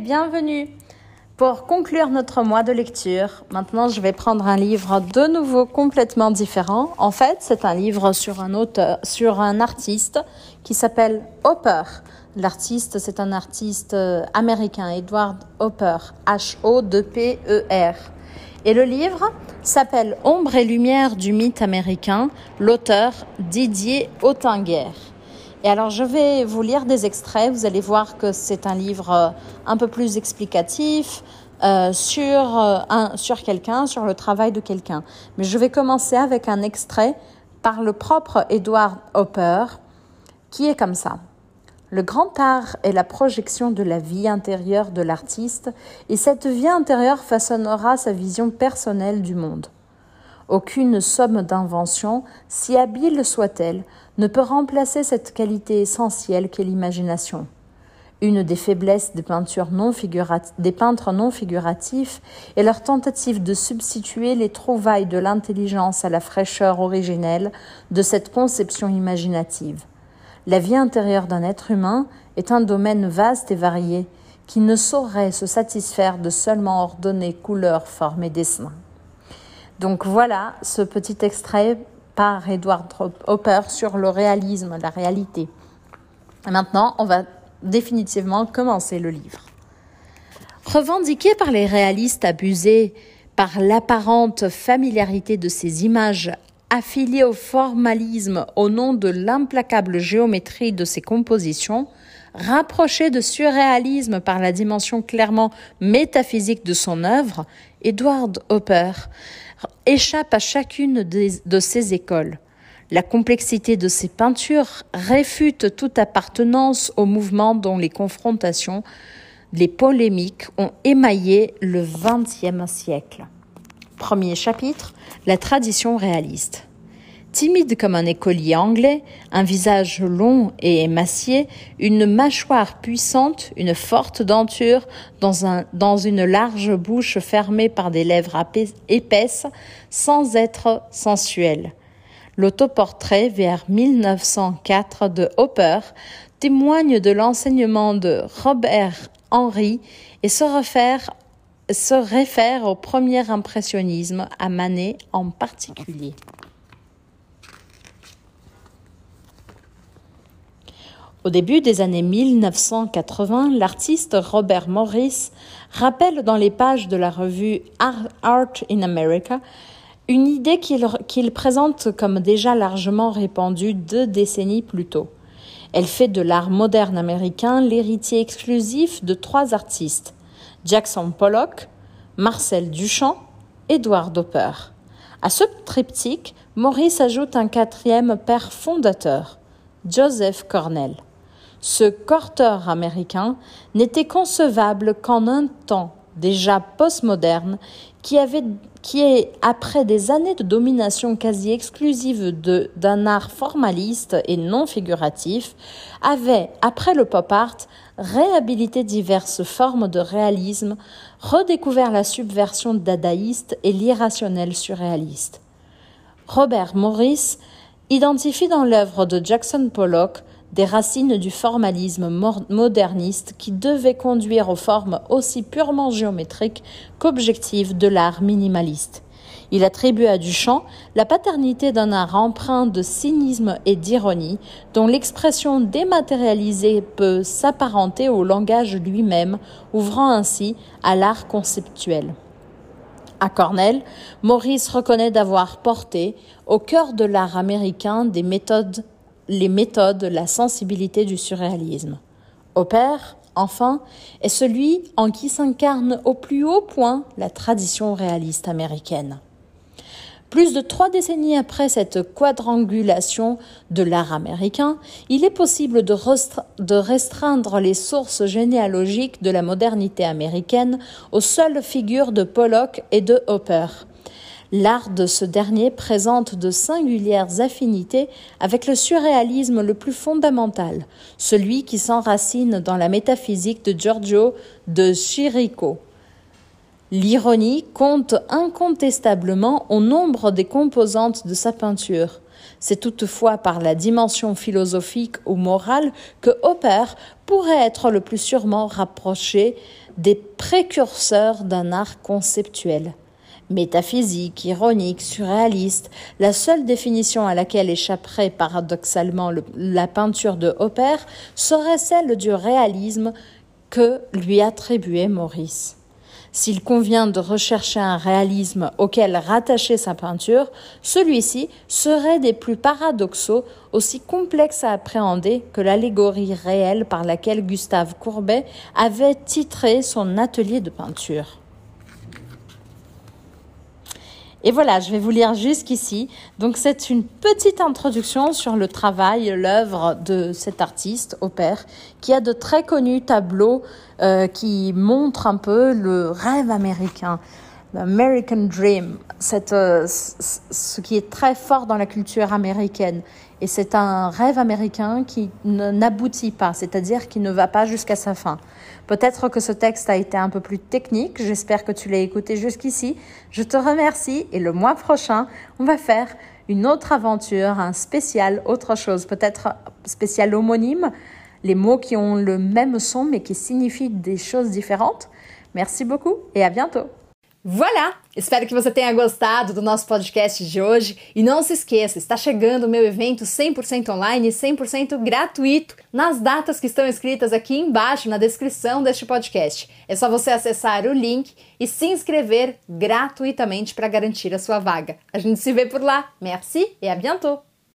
Bienvenue Pour conclure notre mois de lecture, maintenant je vais prendre un livre de nouveau complètement différent. En fait, c'est un livre sur un auteur, sur un artiste qui s'appelle Hopper. L'artiste, c'est un artiste euh, américain, Edward Hopper, H-O-P-E-R. Et le livre s'appelle Ombre et lumière du mythe américain, l'auteur Didier Ottinger. Et alors, je vais vous lire des extraits. Vous allez voir que c'est un livre euh, un peu plus explicatif euh, sur, euh, sur quelqu'un, sur le travail de quelqu'un. Mais je vais commencer avec un extrait par le propre Edward Hopper, qui est comme ça. Le grand art est la projection de la vie intérieure de l'artiste, et cette vie intérieure façonnera sa vision personnelle du monde. Aucune somme d'invention, si habile soit-elle, ne peut remplacer cette qualité essentielle qu'est l'imagination. Une des faiblesses des, peintres non figuratifs est leur tentative de substituer les trouvailles de l'intelligence à la fraîcheur originelle de cette conception imaginative. La vie intérieure d'un être humain est un domaine vaste et varié qui ne saurait se satisfaire de seulement ordonner couleurs, formes et dessins. Donc voilà ce petit extrait par Edward Hopper sur le réalisme, la réalité. Maintenant, on va définitivement commencer le livre. Revendiqué par les réalistes abusés par l'apparente familiarité de ces images affiliées au formalisme au nom de l'implacable géométrie de ses compositions, rapproché de surréalisme par la dimension clairement métaphysique de son œuvre, Edward Hopper échappe à chacune de ces écoles. La complexité de ses peintures réfute toute appartenance au mouvement dont les confrontations, les polémiques ont émaillé le XXe siècle. Premier chapitre, la tradition réaliste. Timide comme un écolier anglais, un visage long et émacié, une mâchoire puissante, une forte denture dans, un, dans une large bouche fermée par des lèvres épaisses sans être sensuel. L'autoportrait vers 1904 de Hopper témoigne de l'enseignement de Robert Henry et se réfère au premier impressionnisme à Manet en particulier. Au début des années 1980, l'artiste Robert Morris rappelle dans les pages de la revue Art in America une idée qu'il présente comme déjà largement répandue deux décennies plus tôt. Elle fait de l'art moderne américain l'héritier exclusif de trois artistes, Jackson Pollock, Marcel Duchamp, Edward Hopper. À ce triptyque, Morris ajoute un quatrième père fondateur, Joseph Cornell. Ce corteur américain n'était concevable qu'en un temps déjà postmoderne qui avait qui est, après des années de domination quasi exclusive d'un art formaliste et non figuratif, avait, après le pop art, réhabilité diverses formes de réalisme, redécouvert la subversion dadaïste et l'irrationnel surréaliste. Robert Morris identifie dans l'œuvre de Jackson Pollock des racines du formalisme moderniste qui devait conduire aux formes aussi purement géométriques qu'objectives de l'art minimaliste. Il attribue à Duchamp la paternité d'un art empreint de cynisme et d'ironie, dont l'expression dématérialisée peut s'apparenter au langage lui-même, ouvrant ainsi à l'art conceptuel. À Cornell, Maurice reconnaît d'avoir porté au cœur de l'art américain des méthodes, les méthodes, la sensibilité du surréalisme. Opère, enfin, est celui en qui s'incarne au plus haut point la tradition réaliste américaine. Plus de trois décennies après cette quadrangulation de l'art américain, il est possible de, restreindre les sources généalogiques de la modernité américaine aux seules figures de Pollock et de Hopper. L'art de ce dernier présente de singulières affinités avec le surréalisme le plus fondamental, celui qui s'enracine dans la métaphysique de Giorgio de Chirico. L'ironie compte incontestablement au nombre des composantes de sa peinture. C'est toutefois par la dimension philosophique ou morale que Hopper pourrait être le plus sûrement rapproché des précurseurs d'un art conceptuel. Métaphysique, ironique, surréaliste, la seule définition à laquelle échapperait paradoxalement la peinture de Hopper serait celle du réalisme que lui attribuait Maurice. S'il convient de rechercher un réalisme auquel rattacher sa peinture, celui-ci serait des plus paradoxaux, aussi complexe à appréhender que l'allégorie réelle par laquelle Gustave Courbet avait titré son atelier de peinture. Et voilà, je vais vous lire jusqu'ici. Donc c'est une petite introduction sur le travail, l'œuvre de cet artiste, Opère, qui a de très connus tableaux euh, qui montrent un peu le rêve américain. L'American Dream, cette, euh, ce qui est très fort dans la culture américaine. Et c'est un rêve américain qui n'aboutit pas, c'est-à-dire qui ne va pas jusqu'à sa fin. Peut-être que ce texte a été un peu plus technique, j'espère que tu l'as écouté jusqu'ici. Je te remercie et le mois prochain, on va faire une autre aventure, un spécial, autre chose, peut-être spécial homonyme, les mots qui ont le même son mais qui signifient des choses différentes. Merci beaucoup et à bientôt. Voilà! Espero que você tenha gostado do nosso podcast de hoje. E não se esqueça, está chegando o meu evento 100% online e 100% gratuito nas datas que estão escritas aqui embaixo na descrição deste podcast. É só você acessar o link e se inscrever gratuitamente para garantir a sua vaga. A gente se vê por lá. Merci e à bientôt!